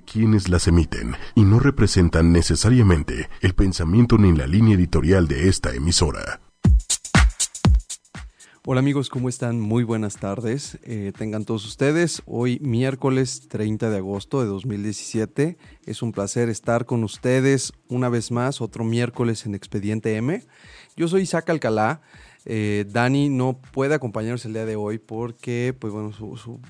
quienes las emiten y no representan necesariamente el pensamiento ni la línea editorial de esta emisora. Hola amigos, ¿cómo están? Muy buenas tardes. Eh, tengan todos ustedes. Hoy miércoles 30 de agosto de 2017. Es un placer estar con ustedes una vez más, otro miércoles en Expediente M. Yo soy Isaac Alcalá. Eh, Dani no puede acompañarnos el día de hoy porque, pues bueno, su,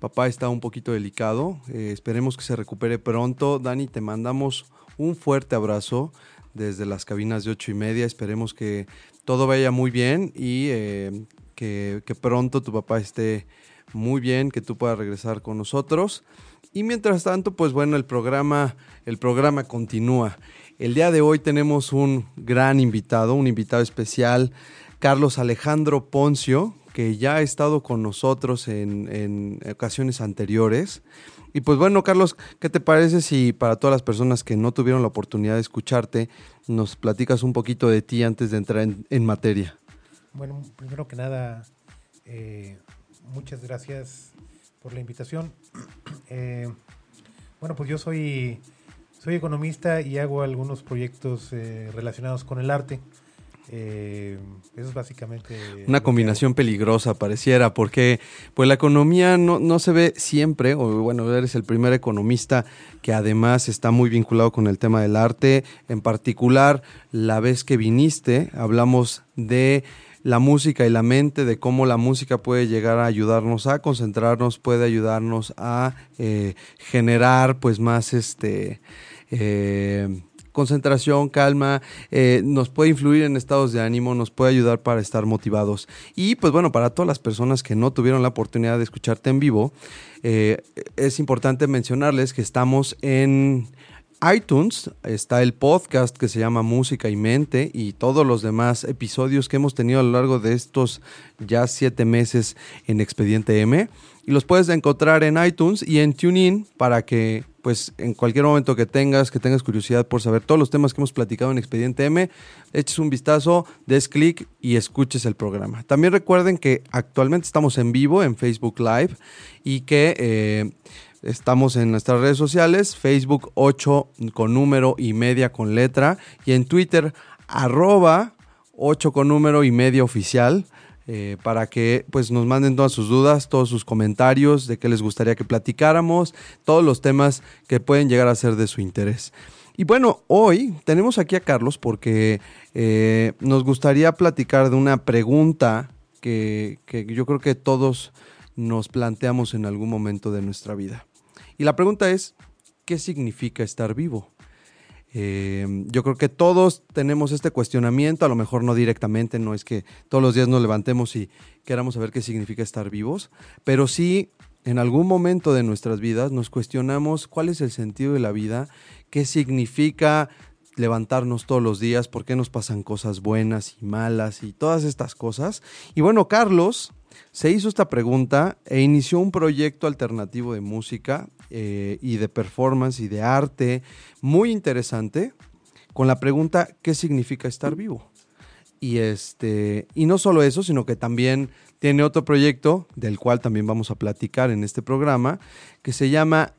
papá está un poquito delicado. Eh, esperemos que se recupere pronto. Dani, te mandamos un fuerte abrazo desde las cabinas de ocho y media. Esperemos que todo vaya muy bien y eh, que, pronto tu papá esté muy bien, que tú puedas regresar con nosotros. Y mientras tanto, pues bueno, el programa, el programa continúa. El día de hoy tenemos un gran invitado, un invitado especial, Carlos Alejandro Poncio, que ya ha estado con nosotros en, en ocasiones anteriores. Y pues bueno, Carlos, ¿qué te parece si para todas las personas que no tuvieron la oportunidad de escucharte, nos platicas un poquito de ti antes de entrar en, materia? Bueno, primero que nada, eh, muchas gracias por la invitación. Eh, bueno, pues yo soy, soy economista y hago algunos proyectos eh, relacionados con el arte. Eh, eso es básicamente... Una combinación peligrosa pareciera, porque pues la economía no, no, se ve siempre, o bueno, eres el primer economista que además está muy vinculado con el tema del arte. En particular, la vez que viniste, hablamos de la música y la mente, de cómo la música puede llegar a ayudarnos a concentrarnos, puede ayudarnos a eh, generar pues más este... Eh, concentración, calma, eh, nos puede influir en estados de ánimo, nos puede ayudar para estar motivados. Y pues bueno, para todas las personas que no tuvieron la oportunidad de escucharte en vivo, eh, es importante mencionarles que estamos en iTunes está el podcast que se llama Música y Mente y todos los demás episodios que hemos tenido a lo largo de estos ya siete meses en Expediente M. Y los puedes encontrar en iTunes y en TuneIn para que pues en cualquier momento que tengas, que tengas curiosidad por saber todos los temas que hemos platicado en Expediente M, eches un vistazo, des clic y escuches el programa. También recuerden que actualmente estamos en vivo en Facebook Live y que eh, estamos en nuestras redes sociales, Facebook 8 con número y media con letra y en Twitter arroba 8 con número y media oficial. Eh, para que pues nos manden todas sus dudas, todos sus comentarios de qué les gustaría que platicáramos, todos los temas que pueden llegar a ser de su interés. Y bueno, hoy tenemos aquí a Carlos porque eh, nos gustaría platicar de una pregunta que, que yo creo que todos nos planteamos en algún momento de nuestra vida. Y la pregunta es, ¿qué significa estar vivo? Eh, yo creo que todos tenemos este cuestionamiento, a lo mejor no directamente, no es que todos los días nos levantemos y queramos saber qué significa estar vivos, pero sí en algún momento de nuestras vidas nos cuestionamos cuál es el sentido de la vida, qué significa levantarnos todos los días, por qué nos pasan cosas buenas y malas y todas estas cosas. Y bueno, Carlos se hizo esta pregunta e inició un proyecto alternativo de música eh, y de performance y de arte muy interesante con la pregunta ¿qué significa estar vivo? Y, este, y no solo eso, sino que también tiene otro proyecto del cual también vamos a platicar en este programa que se llama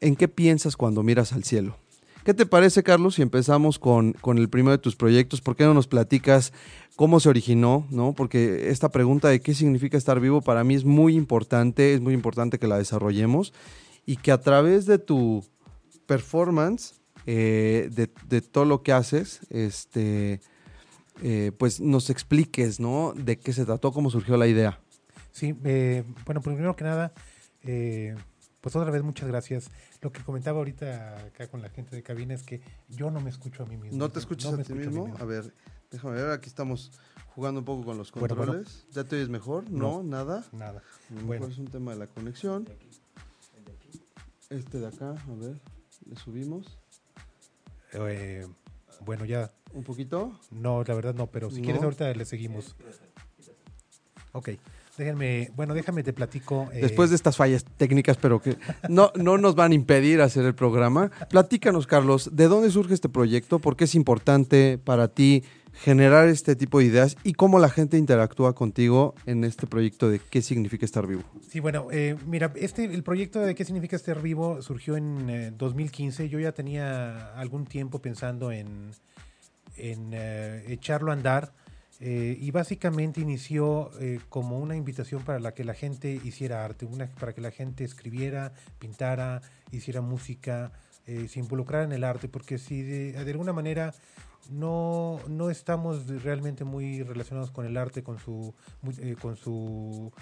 ¿En qué piensas cuando miras al cielo? ¿Qué te parece, Carlos, si empezamos con, con, el primero de tus proyectos? ¿Por qué no nos platicas cómo se originó? ¿no? Porque esta pregunta de qué significa estar vivo para mí es muy importante, es muy importante que la desarrollemos y que a través de tu performance, eh, de, todo lo que haces, este, eh, pues nos expliques, ¿no? De qué se trató, cómo surgió la idea. Sí, eh, bueno, primero que nada, pues otra vez muchas gracias. Lo que comentaba ahorita acá con la gente de cabina es que yo no me escucho a mí mismo. ¿No te escuchas a ti mismo? A, ver, déjame ver, aquí estamos jugando un poco con los controles. ¿Ya te oyes mejor? No, nada. Nada. Bueno, es un tema de la conexión. Este de acá, a ver, le subimos. Eh, bueno, ya. ¿Un poquito? No, la verdad no, pero si quieres ahorita le seguimos. Ok. Déjenme, bueno, déjame te platico. Eh, Después de estas fallas técnicas, pero que no, no nos van a impedir hacer el programa. Platícanos, Carlos, ¿de dónde surge este proyecto? ¿Por qué es importante para ti generar este tipo de ideas y cómo la gente interactúa contigo en este proyecto de qué significa estar vivo. Sí, bueno, eh, mira, este, el proyecto de qué significa estar vivo surgió en 2015. Eh, Yo ya tenía algún tiempo pensando en, en eh, echarlo a andar. y básicamente inició como una invitación para la que la gente hiciera arte, una, para que la gente escribiera, pintara, hiciera música, se involucrara en el arte, porque si de alguna manera no, no estamos realmente muy relacionados con el arte, con su, eh, con su,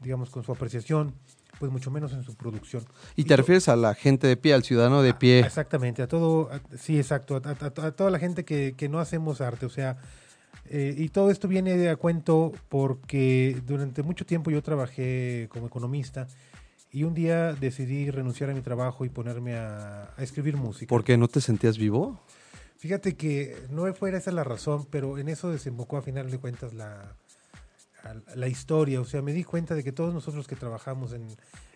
digamos, con su apreciación, pues mucho menos en su producción. ¿Y, te refieres a la gente de pie, al ciudadano de pie? exactamente, a todo, sí, exacto, a, toda la gente que, que, no hacemos arte, o sea, eh, y todo esto viene de a cuento porque durante mucho tiempo yo trabajé como economista y un día decidí renunciar a mi trabajo y ponerme a, a escribir música. ¿Por qué no te sentías vivo? Fíjate que no fuera esa la razón, pero en eso desembocó a final de cuentas la, la historia. O sea, me di cuenta de que todos nosotros que trabajamos en,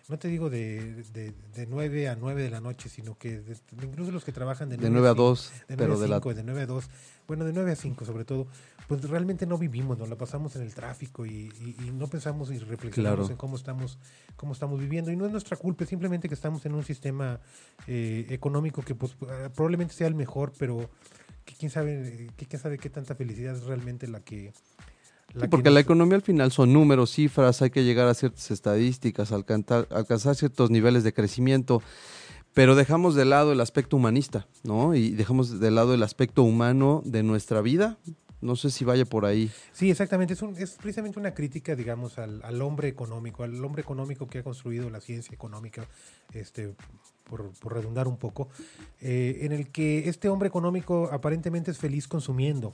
no te digo de, de, de 9 a 9 de la noche, sino que incluso los que trabajan de 9, a 2, de 9 a 5, de, 9 a 2, bueno, de 9 a 5 sobre todo, pues realmente no vivimos, nos la pasamos en el tráfico y, no pensamos y reflexionamos en cómo estamos, cómo estamos viviendo. Y no es nuestra culpa, es simplemente que estamos en un sistema eh, económico que pues, probablemente sea el mejor, pero que quién sabe, que quién sabe qué tanta felicidad es realmente la que... porque la economía al final son números, cifras, hay que llegar a ciertas estadísticas, alcanzar, alcanzar ciertos niveles de crecimiento pero dejamos de lado el aspecto humanista, ¿no? Y dejamos de lado el aspecto humano de nuestra vida, no sé si vaya por ahí. Sí, exactamente. Es, es precisamente una crítica, digamos, al, hombre económico, al hombre económico que ha construido la ciencia económica, este, por, redundar un poco, eh, en el que este hombre económico aparentemente es feliz consumiendo.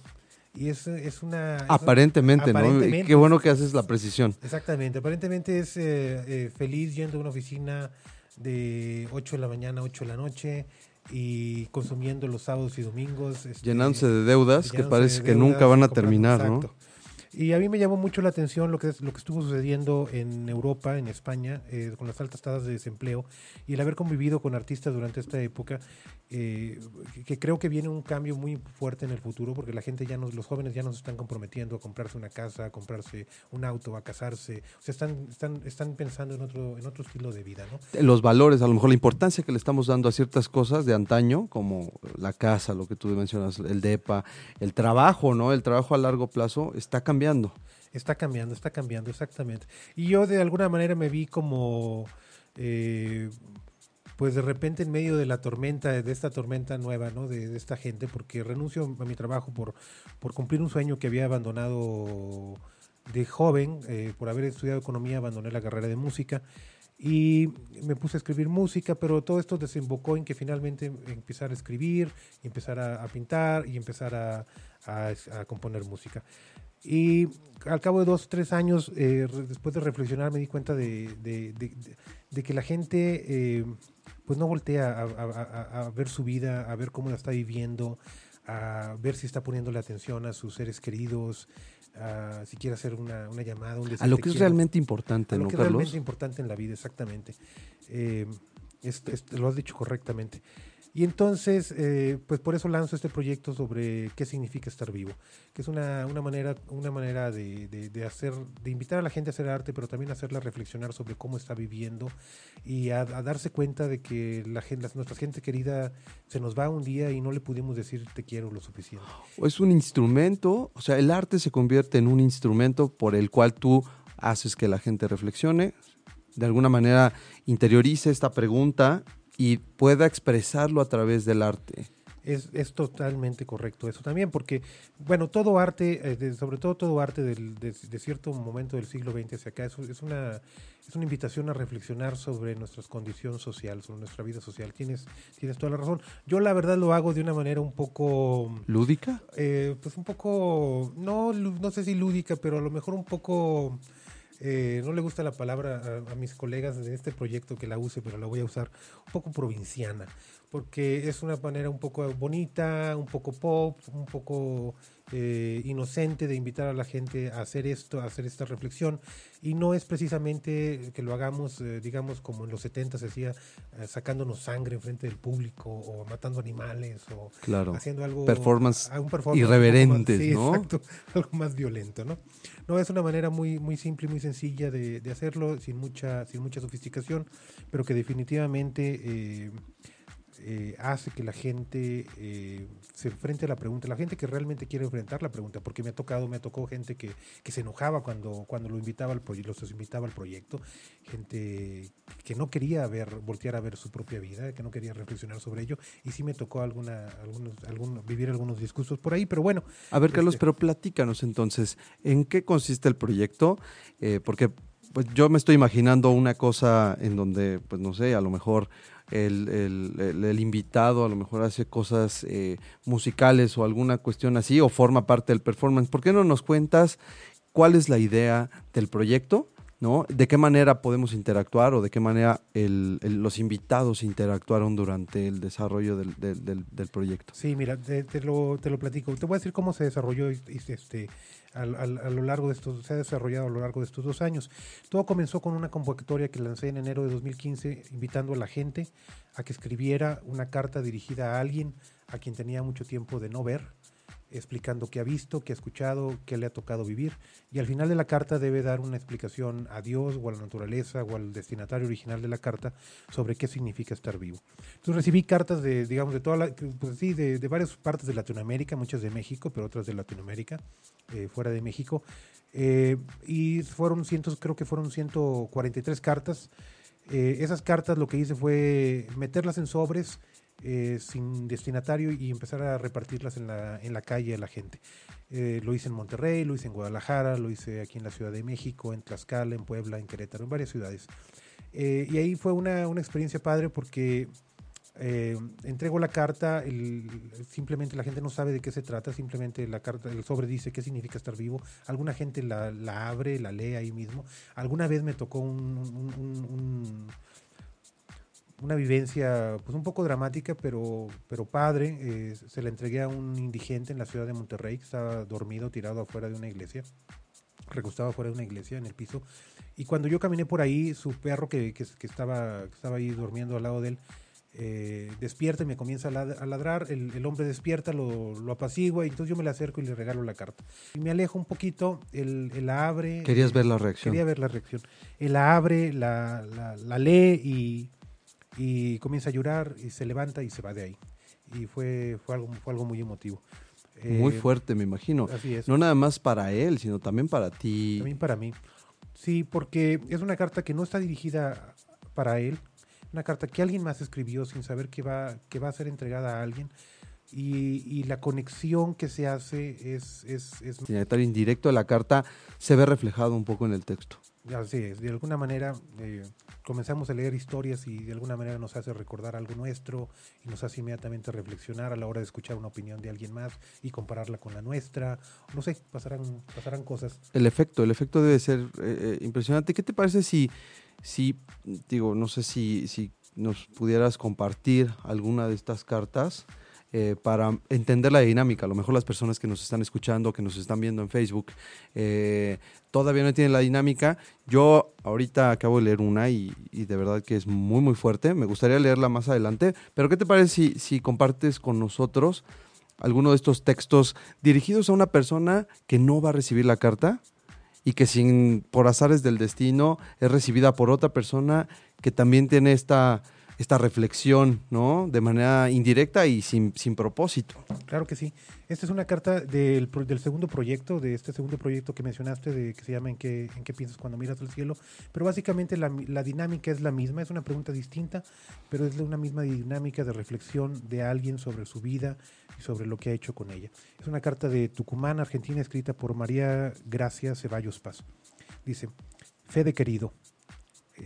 Y es, es una... aparentemente, ¿no? Qué bueno que haces la precisión. Exactamente. Aparentemente es eh, eh, feliz yendo a una oficina de 8 de la mañana a 8 de la noche, y consumiendo los sábados y domingos. Este, llenándose de deudas que parece que nunca van a terminar, ¿no? Y a mí me llamó mucho la atención lo que es lo que estuvo sucediendo en Europa, en España, eh, con las altas tasas de desempleo y el haber convivido con artistas durante esta época, eh, que creo que viene un cambio muy fuerte en el futuro, porque la gente ya nos, los jóvenes ya nos están comprometiendo a comprarse una casa, a comprarse un auto, a casarse, o sea, están, están, están pensando en otro, en otro estilo de vida, ¿no? Los valores, a lo mejor la importancia que le estamos dando a ciertas cosas de antaño, como la casa, lo que tú mencionas, el DEPA, el trabajo, ¿no? El trabajo a largo plazo está cambiando Está cambiando, está cambiando, exactamente. Y yo de alguna manera me vi como, eh, pues de repente en medio de la tormenta, de esta tormenta nueva, ¿no? De, esta gente, porque renuncio a mi trabajo por, por cumplir un sueño que había abandonado de joven, eh, por haber estudiado economía, abandoné la carrera de música y me puse a escribir música, pero todo esto desembocó en que finalmente empezar a escribir, empezar a, pintar y empezar a, a, componer música. Y al cabo de dos, tres años, eh, después de reflexionar, me di cuenta de, de, de, que la gente eh, pues no voltea a, ver su vida, a ver cómo la está viviendo, a ver si está poniéndole atención a sus seres queridos, a, si quiere hacer una, una llamada. Un a lo que es realmente importante, a lo que es realmente importante en la vida, exactamente. Eh, lo has dicho correctamente. Y entonces, eh, pues por eso lanzo este proyecto sobre qué significa estar vivo, que es una, una manera, una manera de, de, hacer, de invitar a la gente a hacer arte, pero también hacerla reflexionar sobre cómo está viviendo y a, darse cuenta de que la gente, nuestra gente querida se nos va un día y no le pudimos decir te quiero lo suficiente. O es un instrumento, o sea, el arte se convierte en un instrumento por el cual tú haces que la gente reflexione, de alguna manera interiorice esta pregunta y pueda expresarlo a través del arte. Es, es, totalmente correcto eso también, porque, bueno, todo arte, eh, sobre todo todo arte del, de, cierto momento del siglo XX hacia acá, es, es, una, es una invitación a reflexionar sobre nuestra condición social, sobre nuestra vida social. Tienes, tienes toda la razón. Yo la verdad lo hago de una manera un poco... ¿Lúdica? Eh, pues un poco, no, no sé si lúdica, pero a lo mejor un poco eh, no le gusta la palabra a, mis colegas de este proyecto que la use, pero la voy a usar un poco provinciana, porque es una manera un poco bonita, un poco pop, un poco eh, inocente de invitar a la gente a hacer esto, a hacer esta reflexión. Y no es precisamente que lo hagamos, eh, digamos, como en los 70 se hacía, eh, sacándonos sangre en frente del público o matando animales o haciendo algo. Performance, un performance irreverentes, sí, ¿no? Exacto, algo más violento, ¿no? No, es una manera muy, muy simple y muy sencilla de, de, hacerlo, sin mucha, sin mucha sofisticación, pero que definitivamente eh, hace que la gente eh, se enfrente a la pregunta, la gente que realmente quiere enfrentar la pregunta, porque me ha tocado, me tocó gente que, que se enojaba cuando, cuando lo invitaba al los invitaba al proyecto, gente que no quería ver, voltear a ver su propia vida, que no quería reflexionar sobre ello, y sí me tocó alguna, algunos, algunos, vivir algunos discursos por ahí, pero bueno. A ver, Carlos, este pero platícanos entonces, ¿en qué consiste el proyecto? Eh, porque pues yo me estoy imaginando una cosa en donde, pues no sé, a lo mejor el, invitado a lo mejor hace cosas eh, musicales o alguna cuestión así o forma parte del performance. ¿Por qué no nos cuentas cuál es la idea del proyecto? ¿no? ¿De qué manera podemos interactuar o de qué manera los invitados interactuaron durante el desarrollo del, proyecto? Sí, mira, te, lo, te lo platico. Te voy a decir cómo se desarrolló este, a, lo largo de estos, se ha desarrollado a lo largo de estos dos años. Todo comenzó con una convocatoria que lancé en enero de 2015, invitando a la gente a que escribiera una carta dirigida a alguien a quien tenía mucho tiempo de no ver explicando qué ha visto, qué ha escuchado, qué le ha tocado vivir. Y al final de la carta debe dar una explicación a Dios o a la naturaleza o al destinatario original de la carta sobre qué significa estar vivo. Entonces recibí cartas de, digamos, de toda la, pues sí, de, varias partes de Latinoamérica, muchas de México, pero otras de Latinoamérica, eh, fuera de México. Eh, y fueron cientos, creo que fueron 143 cartas. Eh, esas cartas lo que hice fue meterlas en sobres eh, sin destinatario y empezar a repartirlas en la, en la calle a la gente. Eh, lo hice en Monterrey, lo hice en Guadalajara, lo hice aquí en la Ciudad de México, en Tlaxcala, en Puebla, en Querétaro, en varias ciudades. Eh, y ahí fue una, una, experiencia padre porque entrego la carta, simplemente la gente no sabe de qué se trata, simplemente la carta, el sobre dice qué significa estar vivo. Alguna gente la, abre, la lee ahí mismo. Alguna vez me tocó un una vivencia pues un poco dramática, pero, pero padre. Eh, se la entregué a un indigente en la ciudad de Monterrey que estaba dormido, tirado afuera de una iglesia, recostado afuera de una iglesia en el piso. Y cuando yo caminé por ahí, su perro que, que, estaba, estaba ahí durmiendo al lado de él, eh, despierta y me comienza a ladrar, el, hombre despierta, lo, lo, apacigua y entonces yo me le acerco y le regalo la carta. Y me alejo un poquito, él, la abre. Querías ver la reacción. Quería ver la reacción. Él la abre, la, la, la lee y y comienza a llorar y se levanta y se va de ahí. Y fue, fue, algo, fue algo muy emotivo. Muy eh, fuerte, me imagino. Así es. No nada más para él, sino también para ti. También para mí. Sí, porque es una carta que no está dirigida para él, una carta que alguien más escribió sin saber que va, que va a ser entregada a alguien. Y, y la conexión que se hace es... es, es... estar indirecto de la carta se ve reflejado un poco en el texto. Así es, de alguna manera eh, comenzamos a leer historias y de alguna manera nos hace recordar algo nuestro y nos hace inmediatamente reflexionar a la hora de escuchar una opinión de alguien más y compararla con la nuestra. No sé, pasarán, pasarán cosas. El efecto, el efecto debe ser eh, eh, impresionante. ¿Qué te parece si, si, digo, no sé si, si nos pudieras compartir alguna de estas cartas? Eh, para entender la dinámica. A lo mejor las personas que nos están escuchando, que nos están viendo en Facebook, eh, todavía no tienen la dinámica. Yo ahorita acabo de leer una y, de verdad que es muy, muy fuerte. Me gustaría leerla más adelante. Pero ¿qué te parece si, si compartes con nosotros alguno de estos textos dirigidos a una persona que no va a recibir la carta? y que sin por azares del destino es recibida por otra persona que también tiene esta esta reflexión, ¿no? De manera indirecta y sin, sin propósito. Claro que sí. Esta es una carta del, del, segundo proyecto, de este segundo proyecto que mencionaste, de que se llama ¿En qué, en qué piensas cuando miras al cielo? Pero básicamente la, la, dinámica es la misma, es una pregunta distinta, pero es una misma dinámica de reflexión de alguien sobre su vida y sobre lo que ha hecho con ella. Es una carta de Tucumán, Argentina, escrita por María Gracia Ceballos Paz. Dice, Fede querido,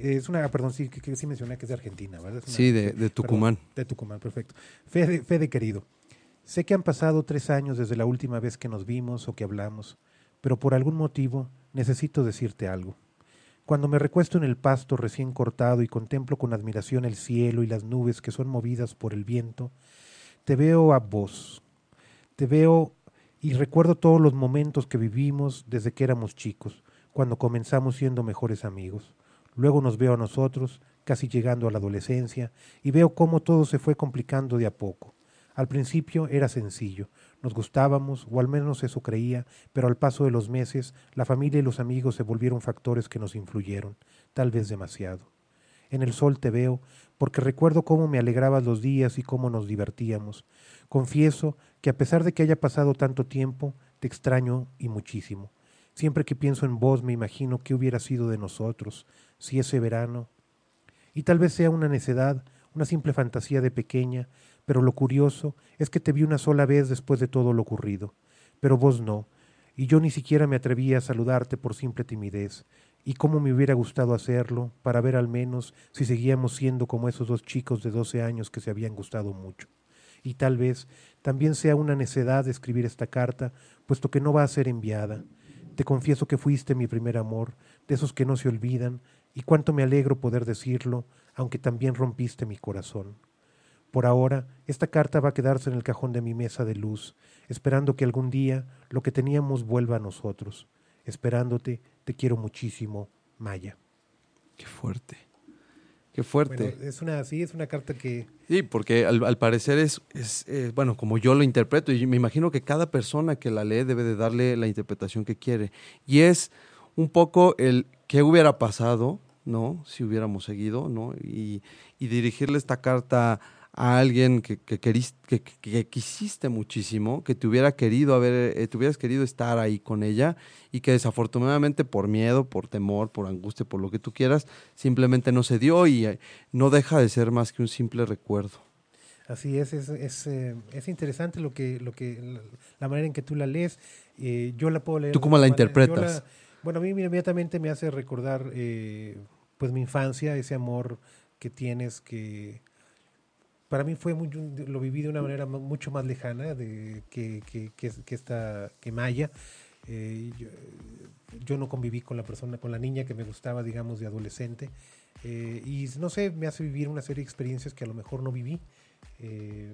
es una, perdón, sí, que, sí mencioné que es de Argentina, ¿verdad? sí, de, Tucumán. de Tucumán, perfecto. Fede, Fede querido, sé que han pasado tres años desde la última vez que nos vimos o que hablamos, pero por algún motivo necesito decirte algo. Cuando me recuesto en el pasto recién cortado y contemplo con admiración el cielo y las nubes que son movidas por el viento, te veo a vos, te veo Y recuerdo todos los momentos que vivimos desde que éramos chicos, cuando comenzamos siendo mejores amigos. Luego nos veo a nosotros, casi llegando a la adolescencia, y veo cómo todo se fue complicando de a poco. Al principio era sencillo, nos gustábamos, o al menos eso creía, pero al paso de los meses la familia y los amigos se volvieron factores que nos influyeron, tal vez demasiado. En el sol te veo, porque recuerdo cómo me alegrabas los días y cómo nos divertíamos. Confieso que a pesar de que haya pasado tanto tiempo, te extraño y muchísimo. Siempre que pienso en vos me imagino qué hubiera sido de nosotros, si ese verano. Y tal vez sea una necedad, una simple fantasía de pequeña, pero lo curioso es que te vi una sola vez después de todo lo ocurrido, pero vos no, y yo ni siquiera me atreví a saludarte por simple timidez, y cómo me hubiera gustado hacerlo, para ver al menos si seguíamos siendo como esos dos chicos de doce años que se habían gustado mucho y tal vez también sea una necedad escribir esta carta, puesto que no va a ser enviada. Te confieso que fuiste mi primer amor, de esos que no se olvidan, y cuánto me alegro poder decirlo, aunque también rompiste mi corazón. Por ahora, esta carta va a quedarse en el cajón de mi mesa de luz, esperando que algún día lo que teníamos vuelva a nosotros. Esperándote, te quiero muchísimo, Maya. Qué fuerte. Qué fuerte. es una, sí, es una carta que... Sí, porque al, parecer es, es eh, bueno, como yo lo interpreto, y me imagino que cada persona que la lee debe de darle la interpretación que quiere. Y es un poco el qué hubiera pasado, ¿no? Si hubiéramos seguido, ¿no? Y, y dirigirle esta carta a alguien que, que, que, quisiste muchísimo, que te hubiera querido haber, eh, te hubieras querido estar ahí con ella y que desafortunadamente por miedo, por temor, por angustia, por lo que tú quieras, simplemente no se dio y eh, no deja de ser más que un simple recuerdo. Así es, es, es, eh, es interesante lo que, lo que, la, manera en que tú la lees. yo la puedo leer. ¿Tú cómo la interpretas? bueno, a mí inmediatamente me hace recordar, pues mi infancia, ese amor que tienes que para mí fue muy, lo viví de una manera mucho más lejana de, que, que, que, esta, que Maya. Eh, yo, no conviví con la persona, con la niña que me gustaba, digamos, de adolescente. Eh, y no sé, me hace vivir una serie de experiencias que a lo mejor no viví. Eh,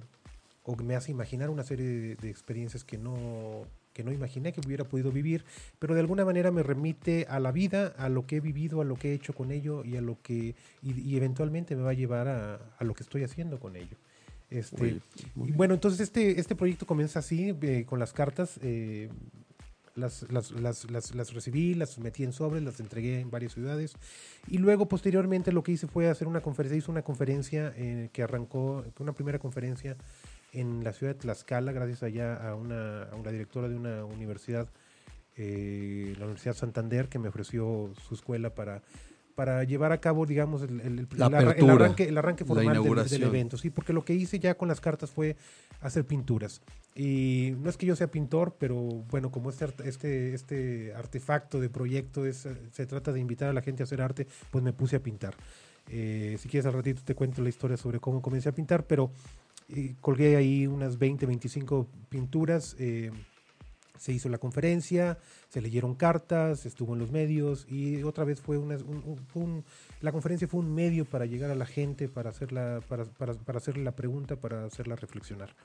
o me hace imaginar una serie de experiencias que no, que no imaginé que hubiera podido vivir, pero de alguna manera me remite a la vida, a lo que he vivido, a lo que he hecho con ello y a lo que y, eventualmente me va a llevar a, lo que estoy haciendo con ello. Este, bueno, entonces este, este proyecto comienza así, eh, con las cartas. Eh, las, las, las, las, recibí, las metí en sobres, las entregué en varias ciudades. Y luego, posteriormente, lo que hice fue hacer una conferencia. Hice una conferencia eh, que arrancó, una primera conferencia en la ciudad de Tlaxcala, gracias allá a una, a una directora de una universidad, eh, la Universidad Santander, que me ofreció su escuela para, para llevar a cabo, digamos, el, el, arranque, el arranque formal del, evento. Sí, porque lo que hice ya con las cartas fue hacer pinturas. Y no es que yo sea pintor, pero bueno, como este, este, este artefacto de proyecto es, se trata de invitar a la gente a hacer arte, pues me puse a pintar. Eh, si quieres al ratito te cuento la historia sobre cómo comencé a pintar, pero colgué ahí unas 20, 25 pinturas. Eh, se hizo la conferencia, se leyeron cartas, estuvo en los medios y otra vez fue una, un, la conferencia fue un medio para llegar a la gente, para, hacerla, para, para, para hacerle la pregunta, para hacerla reflexionar.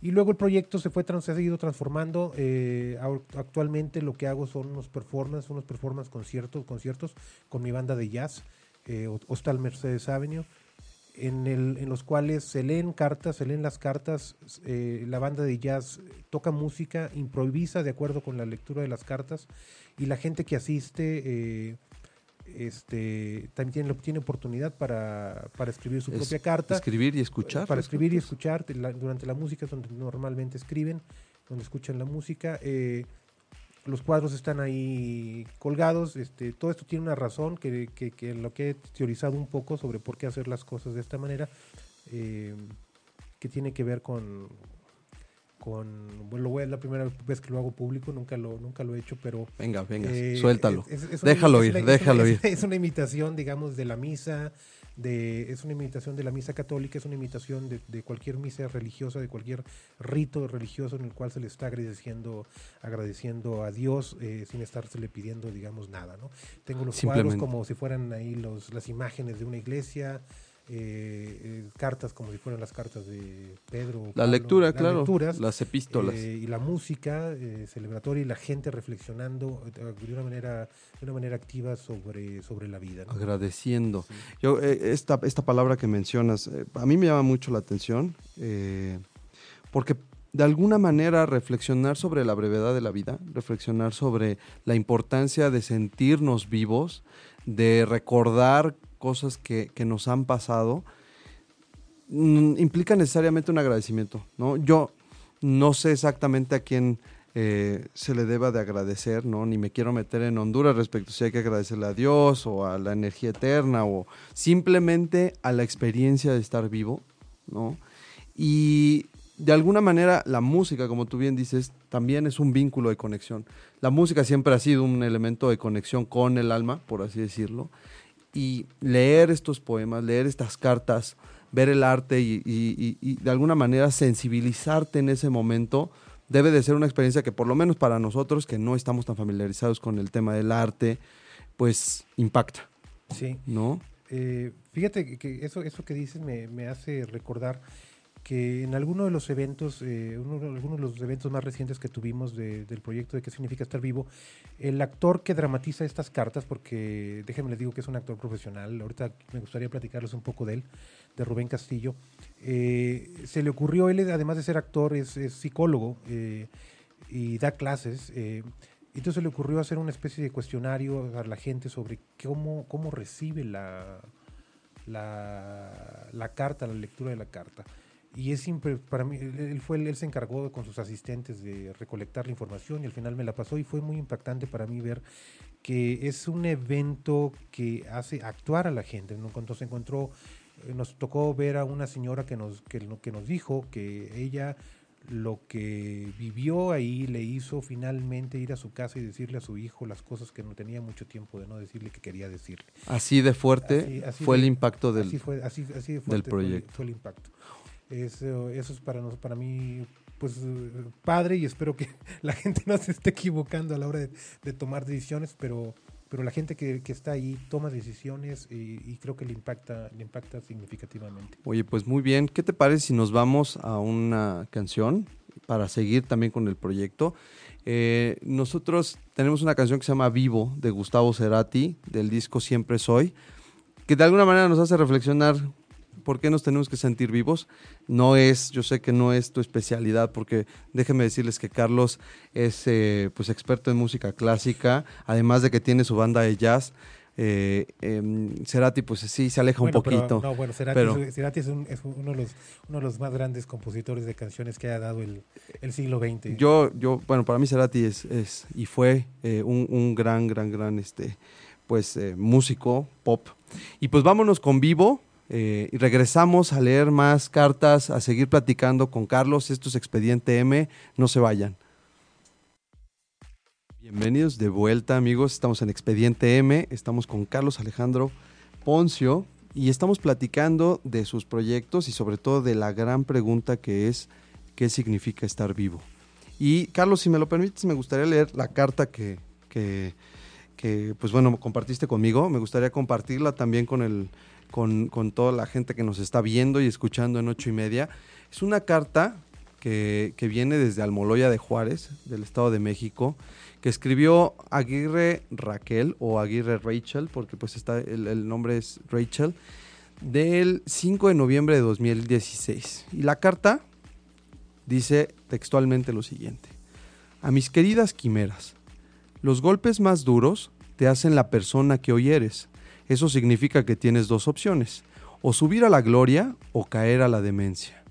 Y luego el proyecto se fue ha ido transformando. Eh, actualmente lo que hago son unos performances, unos performances conciertos, conciertos con mi banda de jazz, eh, Hostal Mercedes Avenue en, el, en los cuales se leen cartas, se leen las cartas, eh, la banda de jazz toca música, improvisa de acuerdo con la lectura de las cartas y la gente que asiste eh, este, también tiene, tiene oportunidad para, para escribir su propia carta. Escribir y escuchar. Para escribir y escuchar durante la música es donde normalmente escriben, donde escuchan la música. Eh, los cuadros están ahí colgados. Este, todo esto tiene una razón que, que, lo que he teorizado un poco sobre por qué hacer las cosas de esta manera, eh, que tiene que ver con, con bueno, es la primera vez que lo hago público, nunca lo, nunca lo he hecho, pero... Venga, venga, eh, suéltalo. déjalo ir, déjalo ir. Es una imitación, digamos, de la misa, es una imitación de la misa católica, es una imitación de, cualquier misa religiosa, de cualquier rito religioso en el cual se le está agradeciendo, agradeciendo a Dios eh, sin estársele pidiendo, digamos, nada. ¿no? Tengo los cuadros como si fueran ahí los, las imágenes de una iglesia, eh, eh, cartas como si fueran las cartas de Pedro. La lectura, claro. las epístolas. Eh, y la música celebratoria y la gente reflexionando de una manera, de una manera activa sobre, sobre la vida. Agradeciendo. Yo, esta, esta palabra que mencionas, a mí me llama mucho la atención porque de alguna manera reflexionar sobre la brevedad de la vida, reflexionar sobre la importancia de sentirnos vivos, de recordar cosas que, nos han pasado, mm, implica necesariamente un agradecimiento, ¿no? Yo no sé exactamente a quién eh, se le deba de agradecer, ¿no? Ni me quiero meter en Honduras respecto si hay que agradecerle a Dios o a la energía eterna o simplemente a la experiencia de estar vivo, ¿no? Y de alguna manera la música, como tú bien dices, también es un vínculo de conexión. La música siempre ha sido un elemento de conexión con el alma, por así decirlo y leer estos poemas, leer estas cartas, ver el arte y, de alguna manera sensibilizarte en ese momento, debe de ser una experiencia que por lo menos para nosotros que no estamos tan familiarizados con el tema del arte, pues impacta. Sí. ¿No? Eh, fíjate que eso, eso que dices me, me hace recordar que en alguno de los eventos, eh, uno, algunos de los eventos más recientes que tuvimos del proyecto de qué significa estar vivo, el actor que dramatiza estas cartas, porque déjenme les digo que es un actor profesional, ahorita me gustaría platicarles un poco de él, de Rubén Castillo, eh, se le ocurrió, él además de ser actor, es, psicólogo eh, y da clases. entonces se le ocurrió hacer una especie de cuestionario a la gente sobre cómo, cómo recibe la, la carta, la lectura de la carta y es siempre, para mí, él, fue, él se encargó con sus asistentes de recolectar la información y al final me la pasó y fue muy impactante para mí ver que es un evento que hace actuar a la gente. Cuando se encontró, eh, nos tocó ver a una señora que nos, que, que nos dijo que ella lo que vivió ahí le hizo finalmente ir a su casa y decirle a su hijo las cosas que no tenía mucho tiempo de no decirle que quería decirle. Así de fuerte fue el impacto del, así del proyecto. fue el impacto. Eso, eso es para, para mí pues padre y espero que la gente no se esté equivocando a la hora de, tomar decisiones, pero, pero la gente que, está ahí toma decisiones y, creo que le impacta, le impacta significativamente. Oye, pues muy bien. ¿Qué te parece si nos vamos a una canción para seguir también con el proyecto? Eh, nosotros tenemos una canción que se llama Vivo de Gustavo Cerati, del disco Siempre Soy, que de alguna manera nos hace reflexionar ¿Por qué nos tenemos que sentir vivos? No es, yo sé que no es tu especialidad, porque déjenme decirles que Carlos es eh, pues experto en música clásica, además de que tiene su banda de jazz. Eh, em, Cerati, pues sí, se aleja un poquito. no, bueno, Cerati, es, uno, de los, uno, de los, más grandes compositores de canciones que ha dado el, el siglo XX. Yo, yo, bueno, para mí Cerati es, es y fue eh, un, un, gran, gran, gran, este, pues, músico pop. Y pues vámonos con Vivo, eh, y regresamos a leer más cartas, a seguir platicando con Carlos. Esto es Expediente M. No se vayan. Bienvenidos de vuelta, amigos. Estamos en Expediente M. Estamos con Carlos Alejandro Poncio y estamos platicando de sus proyectos y sobre todo de la gran pregunta que es ¿qué significa estar vivo? Y Carlos, si me lo permites, me gustaría leer la carta que, que, que pues bueno, compartiste conmigo. Me gustaría compartirla también con el con, toda la gente que nos está viendo y escuchando en ocho y media. Es una carta que, viene desde Almoloya de Juárez, del Estado de México, que escribió Aguirre Raquel o Aguirre Rachel, porque pues está, el, el nombre es Rachel, del 5 de noviembre de 2016. Y la carta dice textualmente lo siguiente. A mis queridas quimeras, los golpes más duros te hacen la persona que hoy eres. Eso significa que tienes dos opciones, o subir a la gloria o caer a la demencia.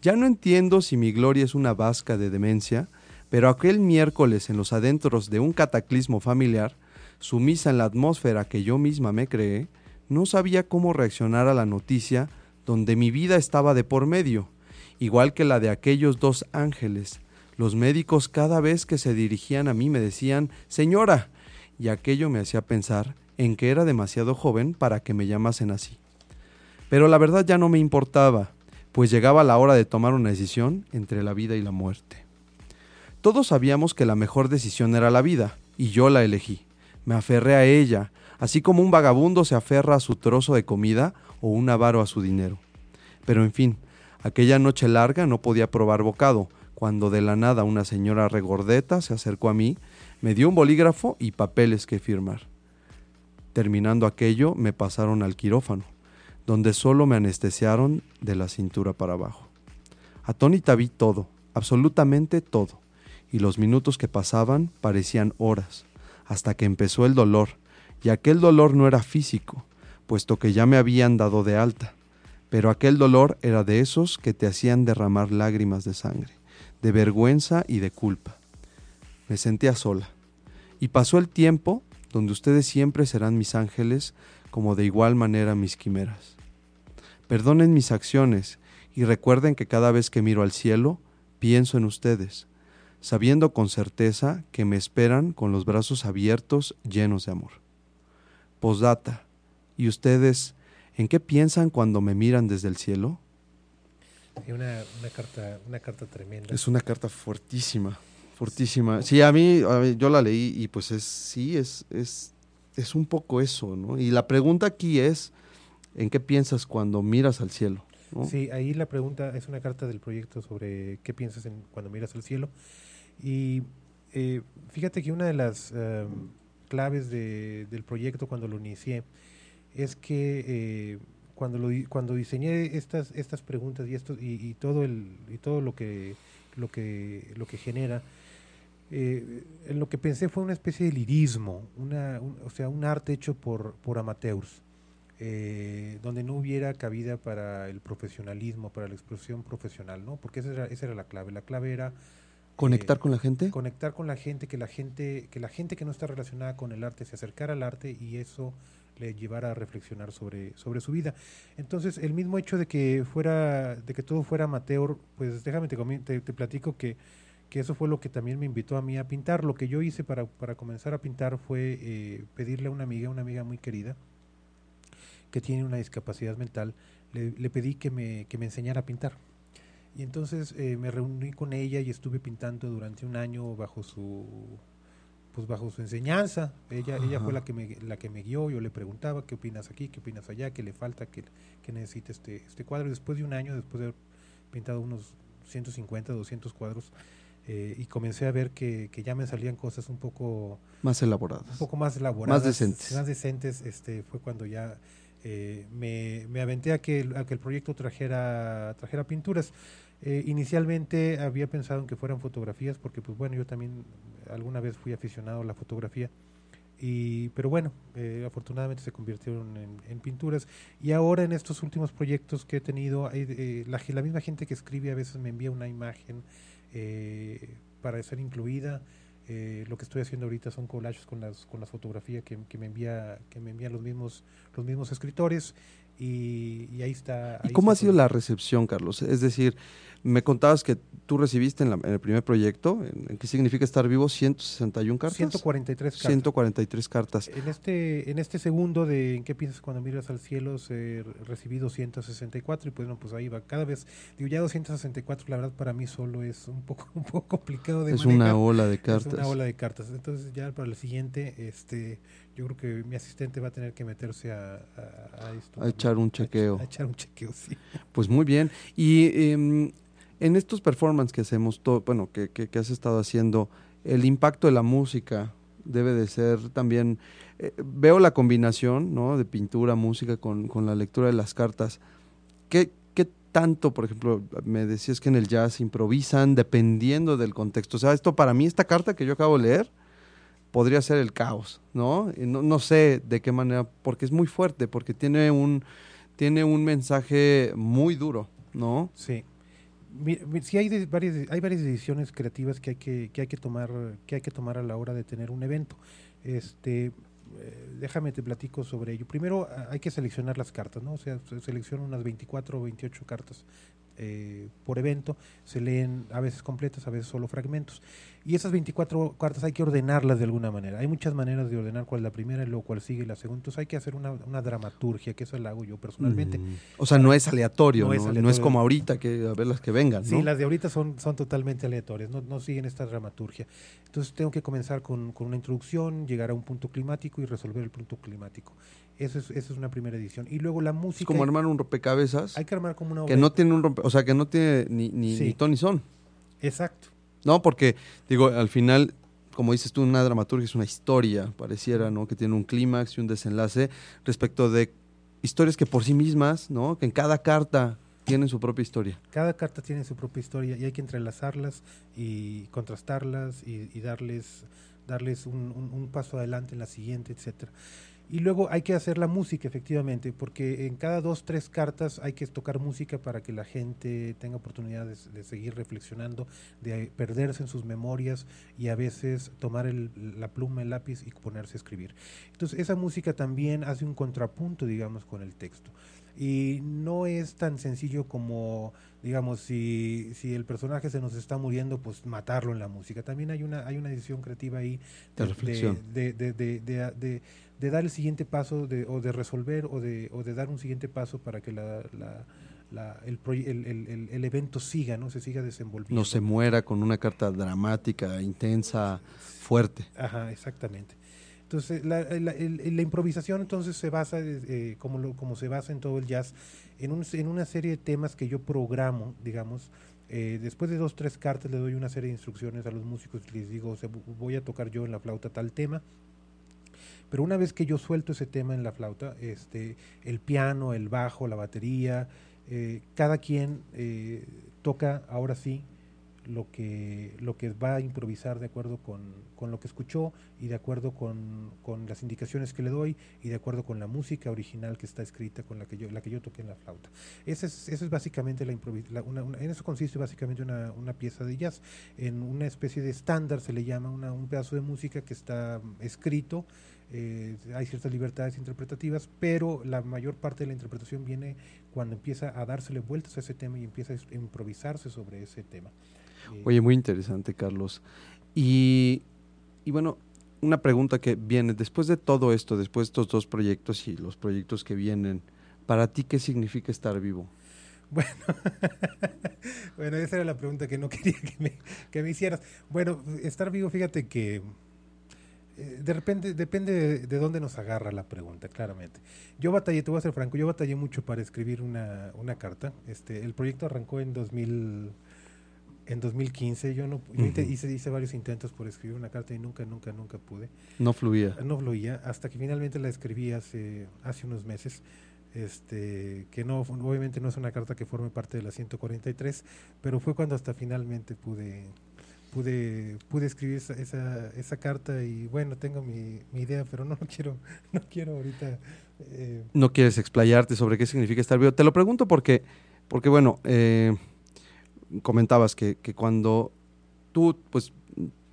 Ya no entiendo si mi gloria es una vasca de demencia, pero aquel miércoles en los adentros de un cataclismo familiar, sumisa en la atmósfera que yo misma me creé, no sabía cómo reaccionar a la noticia donde mi vida estaba de por medio, igual que la de aquellos dos ángeles. Los médicos cada vez que se dirigían a mí me decían, Señora, y aquello me hacía pensar en que era demasiado joven para que me llamasen así. Pero la verdad ya no me importaba, pues llegaba la hora de tomar una decisión entre la vida y la muerte. Todos sabíamos que la mejor decisión era la vida, y yo la elegí. Me aferré a ella, así como un vagabundo se aferra a su trozo de comida o un avaro a su dinero. Pero en fin, aquella noche larga no podía probar bocado, cuando de la nada una señora regordeta se acercó a mí, me dio un bolígrafo y papeles que firmar. Terminando aquello, me pasaron al quirófano, donde solo me anestesiaron de la cintura para abajo. Atónita vi todo, absolutamente todo, y los minutos que pasaban parecían horas, hasta que empezó el dolor, y aquel dolor no era físico, puesto que ya me habían dado de alta, pero aquel dolor era de esos que te hacían derramar lágrimas de sangre, de vergüenza y de culpa. Me sentía sola, y pasó el tiempo donde ustedes siempre serán mis ángeles, como de igual manera mis quimeras. Perdonen mis acciones y recuerden que cada vez que miro al cielo, pienso en ustedes, sabiendo con certeza que me esperan con los brazos abiertos llenos de amor. Posdata, ¿y ustedes en qué piensan cuando me miran desde el cielo? una, una, carta, una carta tremenda. Es una carta fuertísima, fortísima. Sí, a mí, yo la leí y pues es, sí, es, es, es un poco eso, ¿no? Y la pregunta aquí es, ¿en qué piensas cuando miras al cielo? ¿no? Sí, ahí la pregunta es una carta del proyecto sobre qué piensas en, cuando miras al cielo. Y eh, fíjate que una de las eh, claves de, del proyecto cuando lo inicié es que eh, cuando cuando diseñé estas estas preguntas y esto y, todo el y todo lo que lo que lo que genera eh, en lo que pensé fue una especie de lirismo una un, o sea un arte hecho por por amateurs eh, donde no hubiera cabida para el profesionalismo para la expresión profesional no porque esa era, esa era la clave. La clave era conectar eh, con la gente conectar con la gente que la gente que la gente que no está relacionada con el arte se acercara al arte y eso le llevara a reflexionar sobre, sobre su vida. Entonces, el mismo hecho de que fuera, de que todo fuera amateur, pues déjame te, te, te platico que, que, eso fue lo que también me invitó a mí a pintar. Lo que yo hice para, para comenzar a pintar fue eh, pedirle a una amiga, una amiga muy querida, que tiene una discapacidad mental, le, le pedí que me, que me enseñara a pintar. Y entonces eh, me reuní con ella y estuve pintando durante un año bajo su pues bajo su enseñanza. Ella, ella fue la que, me, la que me guió, yo le preguntaba qué opinas aquí, qué opinas allá, qué le falta, qué, qué necesita este, este cuadro. Y después de un año, después de haber pintado unos 150, 200 cuadros, eh, y comencé a ver que, que, ya me salían cosas un poco... Más elaboradas. Un poco más elaboradas. Más decentes. Más decentes, este, fue cuando ya eh, me, me, aventé a que, a que el proyecto trajera, trajera pinturas. Eh, inicialmente había pensado en que fueran fotografías, porque pues bueno, yo también alguna vez fui aficionado a la fotografía. Y, pero bueno, eh, afortunadamente se convirtieron en, en, pinturas. Y ahora en estos últimos proyectos que he tenido, eh, la, la, misma gente que escribe a veces me envía una imagen eh, para ser incluida. Eh, lo que estoy haciendo ahorita son collages con las con las fotografías que, que, me envía que me envían los mismos los mismos escritores y, y ahí está. Ahí ¿Y cómo está ha sido la recepción, Carlos? Es decir, me contabas que tú recibiste en, la, en el primer proyecto, en, en, ¿qué significa estar vivo? 161 cartas. 143 cartas. 143 cartas. En este, en este segundo de ¿En qué piensas cuando miras al cielo? Se recibí 264 y pues no, pues ahí va. Cada vez, digo, ya 264 la verdad para mí solo es un poco, un poco complicado de Es manejar. una ola de cartas. Es una ola de cartas. Entonces ya para el siguiente, este yo creo que mi asistente va a tener que meterse a, a, a esto. A echar un chequeo. A, echar un chequeo, sí. Pues muy bien. Y eh, en estos performances que hacemos, todo, bueno, que, que, que, has estado haciendo, el impacto de la música debe de ser también, eh, veo la combinación, ¿no? De pintura, música con, con la lectura de las cartas. ¿Qué, ¿Qué tanto, por ejemplo, me decías que en el jazz improvisan dependiendo del contexto? O sea, esto para mí, esta carta que yo acabo de leer, podría ser el caos, ¿no? ¿no? Sé de qué manera, porque es muy fuerte, porque tiene un, tiene un mensaje muy duro, ¿no? Sí. Sí hay varias hay varias decisiones creativas que hay que, que hay que tomar que hay que tomar a la hora de tener un evento. Este eh, déjame te platico sobre ello. Primero hay que seleccionar las cartas, ¿no? O sea, se seleccionan unas 24 o 28 cartas eh, por evento, se leen a veces completas, a veces solo fragmentos. Y esas 24 cartas hay que ordenarlas de alguna manera. Hay muchas maneras de ordenar cuál es la primera y luego cuál sigue la segunda. Entonces hay que hacer una, una dramaturgia, que eso la hago yo personalmente. Mm. O sea, no es aleatorio, no, ¿no? Es, aleatorio. no es como ahorita, que a ver las que vengan. Sí, las de ahorita son, son totalmente aleatorias, no, no siguen esta dramaturgia. Entonces tengo que comenzar con, con, una introducción, llegar a un punto climático y resolver el punto climático. Eso es, eso es una primera edición. Y luego la música. Es como armar un rompecabezas. Hay que armar como una Que no tiene un rompe, o sea, que no tiene ni, ni, Sí. ni ton ni son. Exacto. No, porque, digo, al final, como dices tú, una dramaturgia es una historia, pareciera, ¿no? Que tiene un clímax y un desenlace respecto de historias que por sí mismas, ¿no? Que en cada carta tienen su propia historia. Cada carta tiene su propia historia y hay que entrelazarlas y contrastarlas y, darles, darles un, un- un paso adelante en la siguiente, etcétera. Y luego hay que hacer la música, efectivamente, porque en cada dos, tres cartas hay que tocar música para que la gente tenga oportunidad de, de seguir reflexionando, de perderse en sus memorias y a veces tomar el- la pluma, el lápiz y ponerse a escribir. Entonces, esa música también hace un contrapunto, digamos, con el texto. Y no es tan sencillo como, digamos, si, si el personaje se nos está muriendo, pues matarlo en la música. También hay una, hay una decisión creativa ahí De reflexión. de, de, de, de- de- dar el siguiente paso de, o de resolver o de, o de dar un siguiente paso para que la, la- la- el, el, el- el- evento siga, ¿no? Se siga desenvolviendo. No se muera con una carta dramática, intensa, fuerte. Ajá, exactamente. Entonces, la, la- la improvisación entonces se basa, eh, como, lo- como se basa en todo el jazz, en, un- en una serie de temas que yo programo, digamos. eh, después de dos, tres cartas le doy una serie de instrucciones a los músicos y les digo, o sea, vo- voy a tocar yo en la flauta tal tema. Pero una vez que yo suelto ese tema en la flauta, este, el piano, el bajo, la batería, eh, cada quien eh, toca ahora sí lo que, lo que va a improvisar de acuerdo con, con lo que escuchó y de acuerdo con, con las indicaciones que le doy y de acuerdo con la música original que está escrita con la que yo, la que yo toqué en la flauta. Esa es, esa es básicamente la. En eso consiste básicamente una, una pieza de jazz. En una especie de estándar se le llama una- un pedazo de música que está escrito. Eh, hay ciertas libertades interpretativas, pero la mayor parte de la interpretación viene cuando empieza a dársele vueltas a ese tema y empieza a improvisarse sobre ese tema. Eh, Oye, muy interesante, Carlos. Y, y bueno, una pregunta que viene, después de todo esto, después de estos dos proyectos y los proyectos que vienen, ¿para ti qué significa estar vivo? Bueno, bueno, esa era la pregunta que no quería que me, que me hicieras. Bueno, estar vivo, fíjate que de repente depende de, de dónde nos agarra la pregunta, claramente. Yo batallé, te voy a ser franco, yo batallé mucho para escribir una, una carta. Este, el proyecto arrancó en 2000, en 2015. Yo no, yo Ujú. hice, hice varios intentos por escribir una carta y nunca, nunca, nunca pude. No fluía. No fluía hasta que finalmente la escribí hace, hace unos meses. Este, que no, obviamente no es una carta que forme parte de la 143, pero fue cuando hasta finalmente pude, pude, pude escribir esa, esa, carta y bueno, tengo mi, mi idea, pero no quiero, no quiero ahorita. eh, no quieres explayarte sobre qué significa estar vivo. Te lo pregunto porque, porque bueno, eh, comentabas que, que cuando tú pues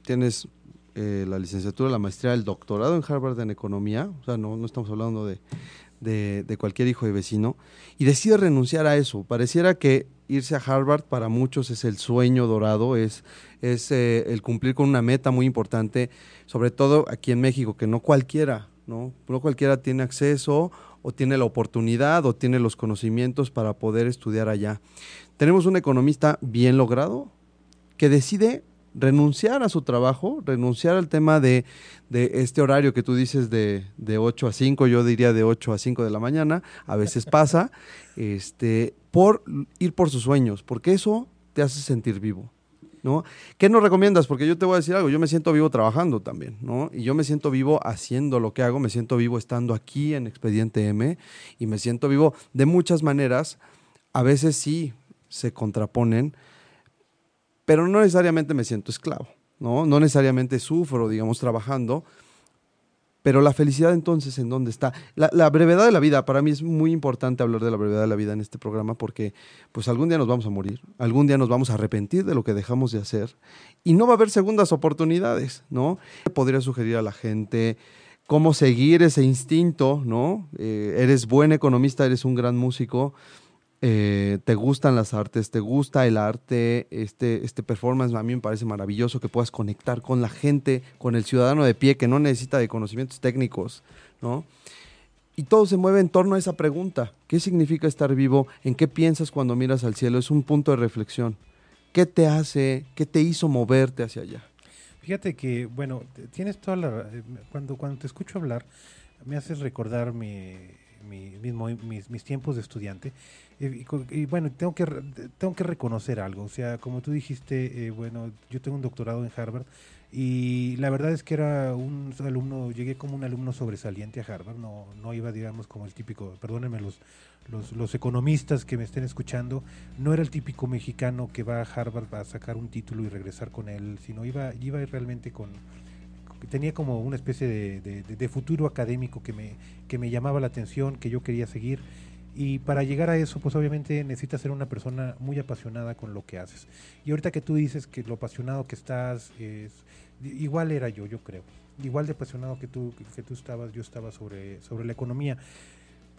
tienes eh, la licenciatura, la maestría, el doctorado en Harvard en economía, o sea, no, no estamos hablando de, de, de cualquier hijo de vecino, y decides renunciar a eso. Pareciera que irse a Harvard para muchos es el sueño dorado, es, es eh, el cumplir con una meta muy importante, sobre todo aquí en México, que no cualquiera, ¿no? No cualquiera tiene acceso o tiene la oportunidad o tiene los conocimientos para poder estudiar allá. Tenemos un economista bien logrado que decide renunciar a su trabajo, renunciar al tema de, de este horario que tú dices de, de 8 a 5, yo diría de 8 a 5 de la mañana, a veces pasa, este, por ir por sus sueños, porque eso te hace sentir vivo. ¿No? ¿Qué nos recomiendas? Porque yo te voy a decir algo, yo me siento vivo trabajando también, ¿no? Y yo me siento vivo haciendo lo que hago, me siento vivo estando aquí en Expediente M y me siento vivo de muchas maneras. A veces sí se contraponen, pero no necesariamente me siento esclavo, ¿no? No necesariamente sufro, digamos, trabajando, pero la felicidad entonces, ¿en dónde está? La, brevedad de la vida, para mí es muy importante hablar de la brevedad de la vida en este programa porque pues algún día nos vamos a morir, algún día nos vamos a arrepentir de lo que dejamos de hacer y no va a haber segundas oportunidades, ¿no? Podría sugerir a la gente cómo seguir ese instinto, ¿no? Eh, eres buen economista, eres un gran músico, eh, te gustan las artes, te gusta el arte, este, este performance a mí me parece maravilloso que puedas conectar con la gente, con el ciudadano de pie que no necesita de conocimientos técnicos, ¿no? Y todo se mueve en torno a esa pregunta. ¿Qué significa estar vivo? ¿En qué piensas cuando miras al cielo? Es un punto de reflexión. ¿Qué te hace, qué te hizo moverte hacia allá? Fíjate que, bueno, tienes toda la... eh, Cuando, cuando te escucho hablar, me haces recordar mi, mi- mismo- mis, mis tiempos de estudiante. Y, bueno, tengo que, tengo que reconocer algo. O sea, como tú dijiste, eh, bueno, yo tengo un doctorado en Harvard y la verdad es que era un alumno, llegué como un alumno sobresaliente a Harvard, no, no iba, digamos, como el típico, perdónenme los, los, los economistas que me estén escuchando, no era el típico mexicano que va a Harvard a sacar un título y regresar con él, sino iba, iba realmente con, tenía como una especie de, de- de- futuro académico que me, que me llamaba la atención, que yo quería seguir. Y para llegar a eso, pues obviamente necesitas ser una persona muy apasionada con lo que haces. Y ahorita que tú dices que lo apasionado que estás, es, igual era yo, yo creo. Igual de apasionado que tú, que tú estabas, yo estaba sobre, sobre la economía.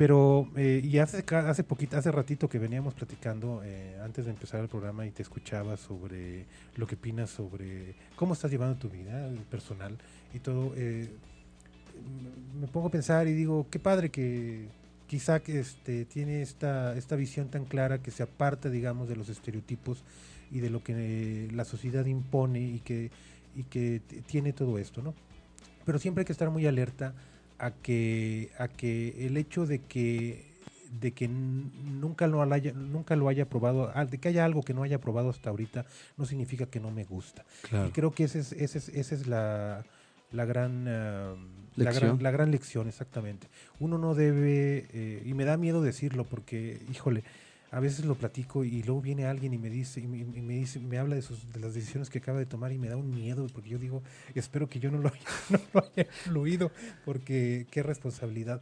Pero, eh, y hace, hace poquito, hace ratito que veníamos platicando, eh, antes de empezar el programa, y te escuchaba sobre lo que opinas sobre cómo estás llevando tu vida eh, personal y todo, eh, me pongo a pensar y digo, qué padre que quizá que este, tiene esta, esta visión tan clara que se aparta, digamos, de los estereotipos y de lo que la sociedad impone y que, y que tiene todo esto, ¿no? Pero siempre hay que estar muy alerta a que, a que el hecho de que de que nunca lo haya nunca lo haya probado de que haya algo que no haya probado hasta ahorita no significa que no me gusta. Y creo que esa es, esa es, esa es la, la gran ah, la gran la gran lección exactamente. Uno no debe eh, y me da miedo decirlo porque híjole a veces lo platico y luego viene alguien y me dice y me, dice me habla de sus las decisiones que acaba de tomar y me da un miedo porque yo digo espero que yo no lo haya, no lo haya influido porque qué responsabilidad.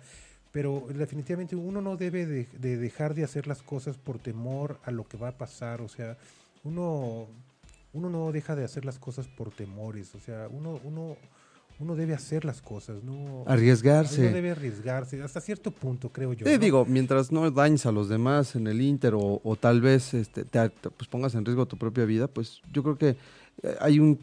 Pero definitivamente uno no debe de, de dejar de hacer las cosas por temor a lo que va a pasar o sea uno uno no deja de hacer las cosas por temores o sea uno uno uno debe hacer las cosas no Arriesgarse. uno debe arriesgarse hasta cierto punto creo yo Te ¿no? digo, mientras no dañes a los demás en el Inter o, o tal vez este, te, te, pues pongas en riesgo tu propia vida, pues yo creo que eh, hay un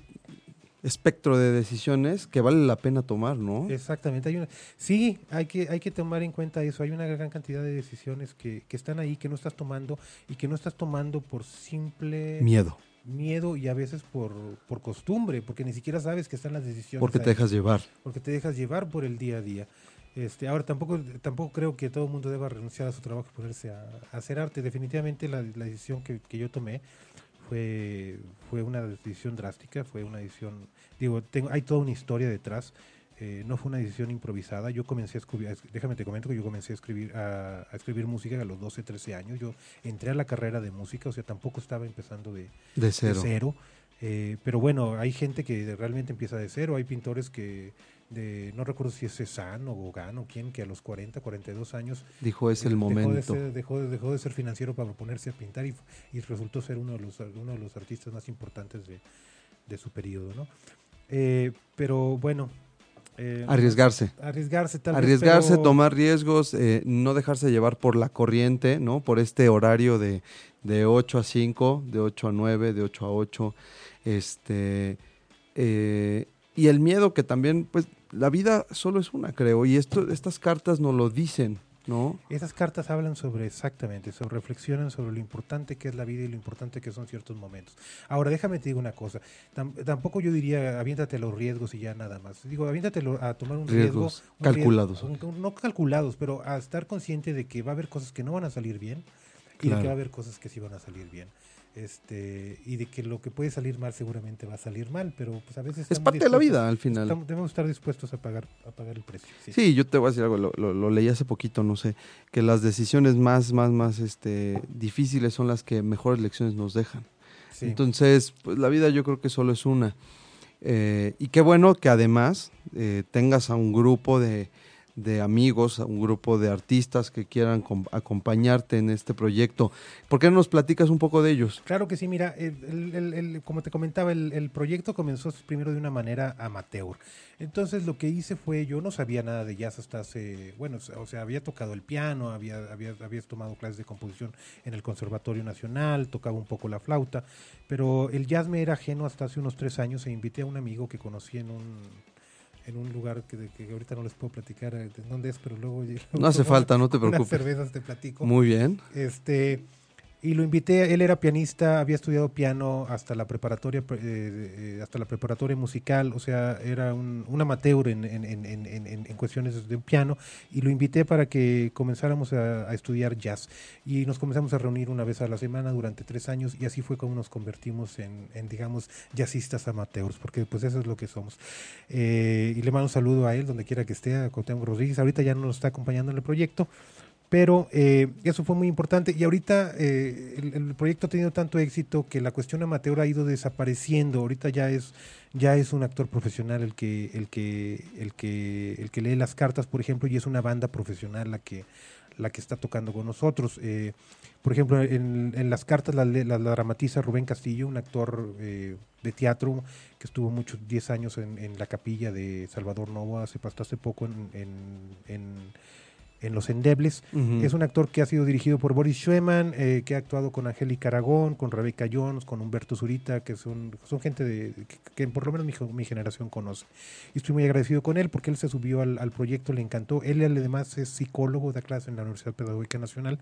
espectro de decisiones que vale la pena tomar, ¿no? Exactamente, hay una, sí, hay que, hay que tomar en cuenta eso, hay una gran cantidad de decisiones que, que están ahí, que no estás tomando y que no estás tomando por simple Miedo, miedo y a veces por, por costumbre, porque ni siquiera sabes que están las decisiones. porque te ahí, dejas llevar. porque te dejas llevar por el día a día. Este, ahora tampoco, tampoco creo que todo el mundo deba renunciar a su trabajo y ponerse a, a hacer arte. Definitivamente la, la decisión que, que yo tomé fue, fue una decisión drástica, fue una decisión, digo, tengo, hay toda una historia detrás. Eh, no fue una decisión improvisada. Yo comencé a escribir, déjame te comento que yo comencé a escribir, a, a escribir música a los 12, 13 años. Yo entré a la carrera de música, o sea, tampoco estaba empezando de, De de cero. Eh, pero bueno, hay gente que realmente empieza de cero. Hay pintores que, de, no recuerdo si es Cézanne o Gauguin o quién, que a los 40, 42 años Dijo, es el dejó de momento. ser- dejó, de- dejó de ser financiero para ponerse a pintar y, y resultó ser uno de los, uno de los artistas más importantes de, de su periodo. ¿no? Eh, pero bueno. Eh, Arriesgarse. Arriesgarse, tal vez, Arriesgarse, pero- tomar riesgos, eh, no dejarse llevar por la corriente, ¿no? Por este horario de, de 8 a 5, de 8 a 9, de 8 a 8. Este, eh, y el miedo que también, pues, la vida solo es una, creo. Y esto, estas cartas nos lo dicen, ¿no? Esas cartas hablan sobre exactamente, sobre reflexionan sobre lo importante que es la vida y lo importante que son ciertos momentos. Ahora, déjame te digo una cosa, tam- tampoco yo diría aviéntate a los riesgos y ya nada más. Digo, aviéntate a tomar un Riesgos riesgo. un calculados. un- no calculados, pero a estar consciente de que va a haber cosas que no van a salir bien y de que va a haber cosas que sí van a salir bien. Este, y de que lo que puede salir mal seguramente va a salir mal, pero pues a veces Es parte de la vida al final. estamos- debemos estar dispuestos a pagar, a pagar el precio. sí. Sí, yo te voy a decir algo, lo, lo- lo leí hace poquito, no sé, que las decisiones más, más, más este, difíciles son las que mejores lecciones nos dejan. Sí. Entonces, pues la vida yo creo que solo es una. Eh, y qué bueno que además eh, tengas a un grupo de, de amigos, un grupo de artistas que quieran com- acompañarte en este proyecto. ¿Por qué no nos platicas un poco de ellos? Claro que sí, mira, el, como te comentaba, el, el proyecto comenzó primero de una manera amateur. Entonces lo que hice fue, yo no sabía nada de jazz hasta hace, bueno, o sea, había tocado el piano, había, había, había tomado clases de composición en el Conservatorio Nacional, tocaba un poco la flauta, pero el jazz me era ajeno hasta hace unos tres años e invité a un amigo que conocí en un en un lugar que, de- que ahorita no les puedo platicar eh, de dónde es, pero luego... No hace falta, no te unas preocupes. cervezas te platico. Muy bien. Este, y lo invité, él era pianista, había estudiado piano hasta la preparatoria, eh, eh, hasta la preparatoria musical, o sea, era un, amateur en, en, cuestiones de piano, y lo invité para que comenzáramos a, estudiar jazz. Y nos comenzamos a reunir una vez a la semana durante tres años, y así fue como nos convertimos en, digamos, jazzistas amateurs, porque pues eso es lo que somos. Eh, y le mando un saludo a él, donde quiera que esté, a Cuauhtémoc Rodríguez, ahorita ya no nos está acompañando en el proyecto, pero eh, eso fue muy importante y ahorita eh, el, proyecto ha tenido tanto éxito que la cuestión amateur ha ido desapareciendo. Ahorita ya es ya es un actor profesional el que el que el que el que lee las cartas, por ejemplo, y es una banda profesional la que la que está tocando con nosotros. Eh, por ejemplo, en, las cartas la, dramatiza Rubén Castillo, un actor de teatro que estuvo muchos 10 años en, la capilla de Salvador Novo, hace, hace poco en Los Endebles. Es un actor que ha sido dirigido por Boris Schweman, eh, que ha actuado con Angélica Aragón, con Rebeca Jones, con Humberto Zurita, que son, son gente de, que, por lo menos mi, generación conoce. Y estoy muy agradecido con él porque él se subió al, al proyecto, le encantó. Él además es psicólogo, da clase en la Universidad Pedagógica Nacional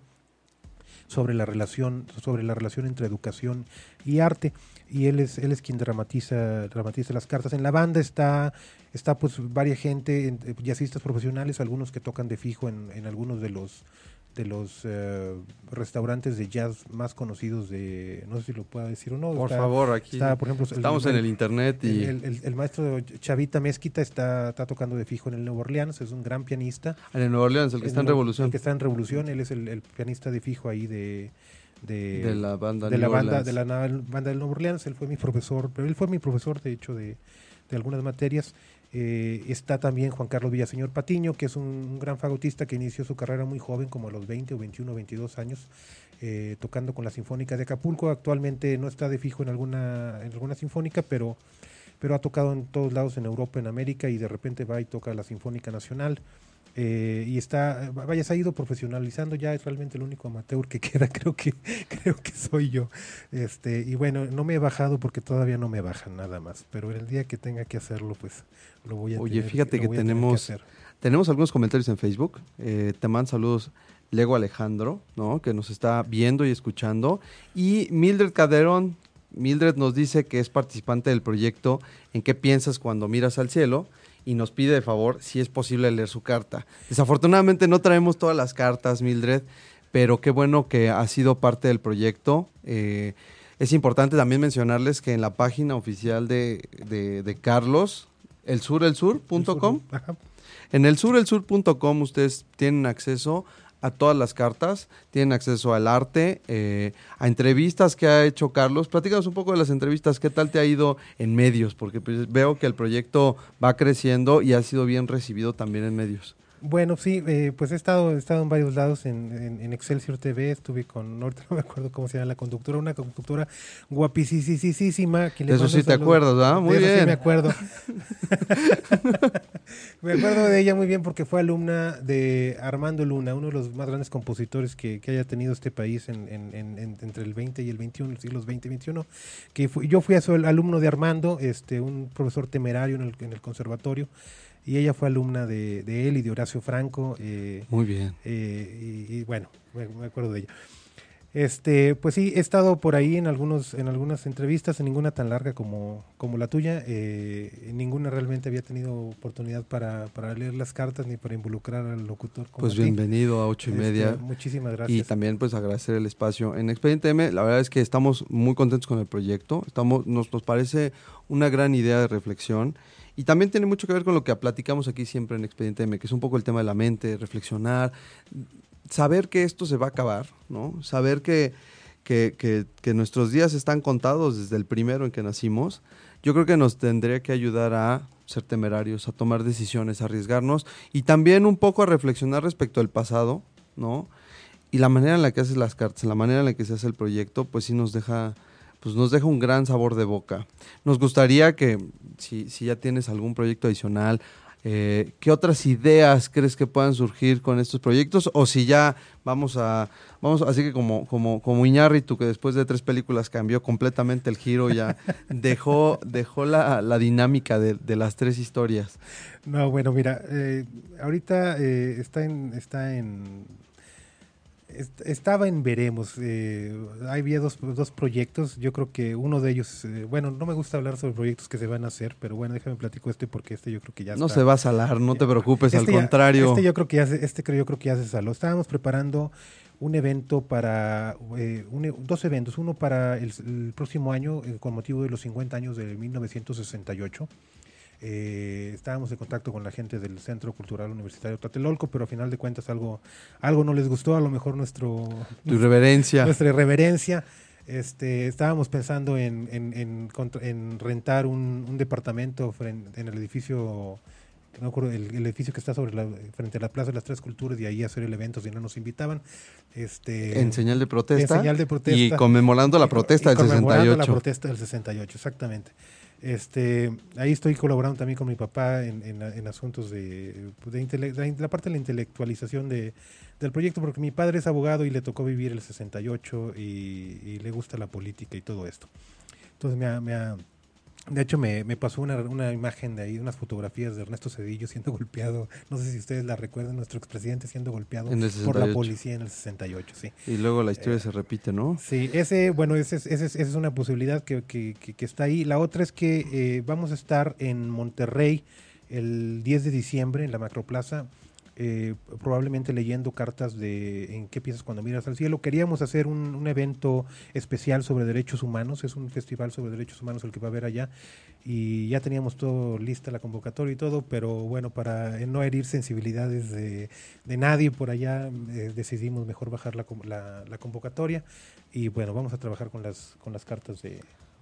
sobre la relación sobre la relación entre educación y arte. Y él es él es quien dramatiza dramatiza las cartas. En la banda está está pues varias gente jazzistas profesionales algunos que tocan de fijo en, en algunos de los de los eh, restaurantes de jazz más conocidos de, no sé si lo puedo decir o no. Por favor, aquí por ejemplo, estamos en el internet y... El, maestro Chavita Mezquita está, está, tocando de fijo en el Nuevo Orleans, es un gran pianista. En el Nuevo Orleans, el que está en Revolución. El que está en Revolución, él es el, pianista de fijo ahí de... De, la banda de la banda de la banda del Nuevo Orleans él fue mi profesor pero él fue mi profesor de hecho de, de algunas materias eh, está también Juan Carlos Villaseñor Patiño, que es un, gran fagotista que inició su carrera muy joven, como a los 20 o 21 o 22 años, eh, tocando con la Sinfónica de Acapulco. Actualmente no está de fijo en alguna, en alguna sinfónica, pero, pero ha tocado en todos lados en Europa, en América, y de repente va y toca la Sinfónica Nacional. Eh, y está, vaya, se ha ido profesionalizando, ya es realmente el único amateur que queda, creo que, creo que soy yo. Este, y bueno, no me he bajado porque todavía no me bajan nada más, pero el día que tenga que hacerlo, pues lo voy a Oye, fíjate que tenemos, tenemos algunos comentarios en Facebook. Eh, te mandan saludos Lego Alejandro, ¿no? Que nos está viendo y escuchando. Y Mildred Caderón, Mildred nos dice que es participante del proyecto ¿En qué piensas cuando miras al cielo? Y nos pide de favor si es posible leer su carta. Desafortunadamente no traemos todas las cartas, Mildred, pero qué bueno que ha sido parte del proyecto. Eh, es importante también mencionarles que en la página oficial de, de, Carlos, elsurelsur.com, en elsurelsur.com ustedes tienen acceso a todas las cartas, tienen acceso al arte, eh, a entrevistas que ha hecho Carlos. Platícanos un poco de las entrevistas, ¿qué tal te ha ido en medios? Porque pues, veo que el proyecto va creciendo y ha sido bien recibido también en medios. Bueno, sí, eh, pues he estado, he estado en varios lados, en, en, Excelsior TV, estuve con, ahorita no me acuerdo cómo se llama la conductora, una conductora guapísima. Eso sí te acuerdas, ¿verdad? Muy bien. Sí me acuerdo. me acuerdo de ella muy bien porque fue alumna de Armando Luna, uno de los más grandes compositores que, que haya tenido este país en, entre el 20 y el 21, los siglos 20 y 21. Que yo fui a su alumno de Armando, este, un profesor temerario en el, en el conservatorio y ella fue alumna de, de él y de Horacio Franco. Eh, Muy bien. Eh, y, bueno, me, acuerdo de ella. Este, pues sí, he estado por ahí en algunos, en algunas entrevistas, en ninguna tan larga como, como la tuya. Eh, ninguna realmente había tenido oportunidad para, para, leer las cartas ni para involucrar al locutor. pues bienvenido a ocho y este, media. muchísimas gracias. Y también pues agradecer el espacio en Expediente M. La verdad es que estamos muy contentos con el proyecto. Estamos, nos, nos parece una gran idea de reflexión. Y también tiene mucho que ver con lo que platicamos aquí siempre en Expediente M, que es un poco el tema de la mente, reflexionar, saber que esto se va a acabar, ¿no? Saber que, que, que, nuestros días están contados desde el primero en que nacimos, yo creo que nos tendría que ayudar a ser temerarios, a tomar decisiones, a arriesgarnos y también un poco a reflexionar respecto al pasado, ¿no? Y la manera en la que haces las cartas, la manera en la que se hace el proyecto, pues sí nos deja pues nos deja un gran sabor de boca. Nos gustaría que, si, si ya tienes algún proyecto adicional, eh, ¿qué otras ideas crees que puedan surgir con estos proyectos? O si ya vamos a, vamos, así que como, como, como Iñárritu, que después de tres películas cambió completamente el giro, ya dejó, dejó la, la dinámica de, de, las tres historias. No, bueno, mira, eh, ahorita eh, está en, está en estaba en veremos. Eh, había dos, dos, proyectos. Yo creo que uno de ellos, eh, bueno, no me gusta hablar sobre proyectos que se van a hacer, pero bueno, déjame platico este porque este yo creo que ya no se va a salar, no te preocupes, este al contrario. Este yo creo que ya se, este creo yo creo que ya se saló. Estábamos preparando un evento para eh, dos eventos, uno para el, el próximo año con motivo de los 50 años de 1968 eh, estábamos en contacto con la gente del Centro Cultural Universitario Tlatelolco, pero a final de cuentas algo, algo no les gustó, a lo mejor nuestro... irreverencia. Nuestra irreverencia. Este, estábamos pensando en, en, rentar un, departamento en el edificio no acuerdo, el, edificio que está sobre la, frente a la Plaza de las Tres Culturas y ahí hacer el evento si no nos invitaban. Este, en señal de protesta. En señal de protesta. Y conmemorando la protesta del conmemorando 68. la protesta del 68, exactamente. Este, ahí estoy colaborando también con mi papá en, en, asuntos de, de, la parte de la intelectualización de, del proyecto, porque mi padre es abogado y le tocó vivir el 68 y, y le gusta la política y todo esto. Entonces me me ha de hecho, me, me pasó una, una, imagen de ahí, unas fotografías de Ernesto Cedillo siendo golpeado. No sé si ustedes la recuerdan, nuestro expresidente siendo golpeado por la policía en el 68, sí. Y luego la historia se repite, ¿no? Sí, ese, bueno, ese, ese, esa es una posibilidad que, que, que, está ahí. La otra es que eh, vamos a estar en Monterrey el 10 de diciembre en la Macroplaza eh, probablemente leyendo cartas de en qué piensas cuando miras al cielo. Queríamos hacer un, evento especial sobre derechos humanos, es un festival sobre derechos humanos el que va a haber allá. Y ya teníamos todo lista la convocatoria y todo, pero bueno, para no herir sensibilidades de, nadie por allá, eh, decidimos mejor bajar la, la, la convocatoria. Y bueno, vamos a trabajar con las, con las cartas de,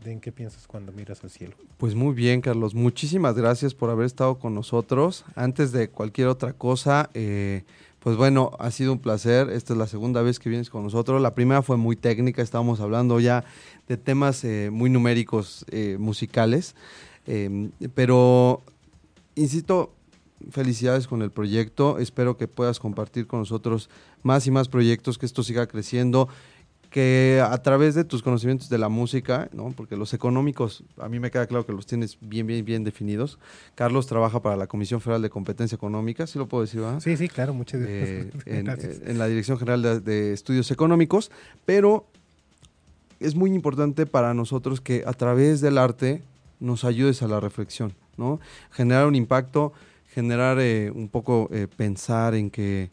en qué piensas cuando miras al cielo. Pues muy bien, Carlos. Muchísimas gracias por haber estado con nosotros. Antes de cualquier otra cosa, eh, pues bueno, ha sido un placer. Esta es la segunda vez que vienes con nosotros. La primera fue muy técnica, estábamos hablando ya de temas eh, muy numéricos eh, musicales. pero, insisto, felicidades con el proyecto. Espero que puedas compartir con nosotros más y más proyectos, que esto siga creciendo que a través de tus conocimientos de la música, ¿no? porque los económicos, a mí me queda claro que los tienes bien, bien, bien definidos. Carlos trabaja para la Comisión Federal de Competencia Económica, ¿sí lo puedo decir? ¿verdad? Sí, sí, claro, muchas eh, gracias. en, la Dirección General de, Estudios Económicos, pero es muy importante para nosotros que a través del arte nos ayudes a la reflexión, ¿no? Generar un impacto, generar eh, un poco eh, pensar en que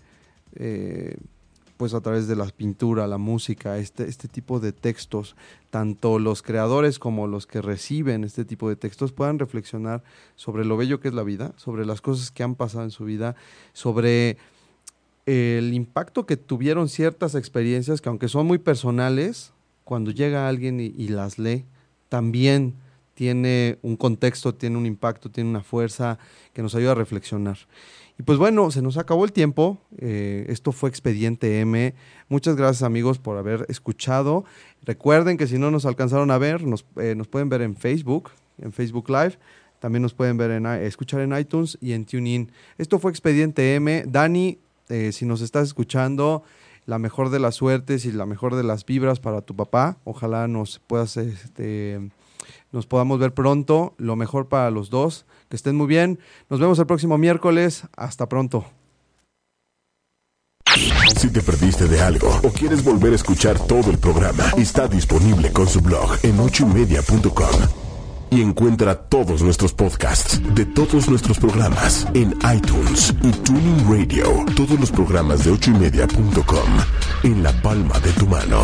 pues a través de la pintura, la música, este, este tipo de textos, tanto los creadores como los que reciben este tipo de textos puedan reflexionar sobre lo bello que es la vida, sobre las cosas que han pasado en su vida, sobre el impacto que tuvieron ciertas experiencias que aunque son muy personales, cuando llega alguien y, y las lee, también tiene un contexto, tiene un impacto, tiene una fuerza que nos ayuda a reflexionar. Y pues bueno, se nos acabó el tiempo. Eh, esto fue Expediente M. Muchas gracias amigos por haber escuchado. Recuerden que si no nos alcanzaron a ver, nos, eh, pueden ver en Facebook, en Facebook Live. También nos pueden ver en, escuchar en iTunes y en TuneIn. Esto fue Expediente M. Dani, eh, si nos estás escuchando, la mejor de las suertes y la mejor de las vibras para tu papá. Ojalá nos puedas, este, nos podamos ver pronto. Lo mejor para los dos. Que estén muy bien. Nos vemos el próximo miércoles. Hasta pronto. Si te perdiste de algo o quieres volver a escuchar todo el programa, está disponible con su blog en ochoymedia.com. Y encuentra todos nuestros podcasts de todos nuestros programas en iTunes y Tuning Radio. Todos los programas de ochoymedia.com en la palma de tu mano.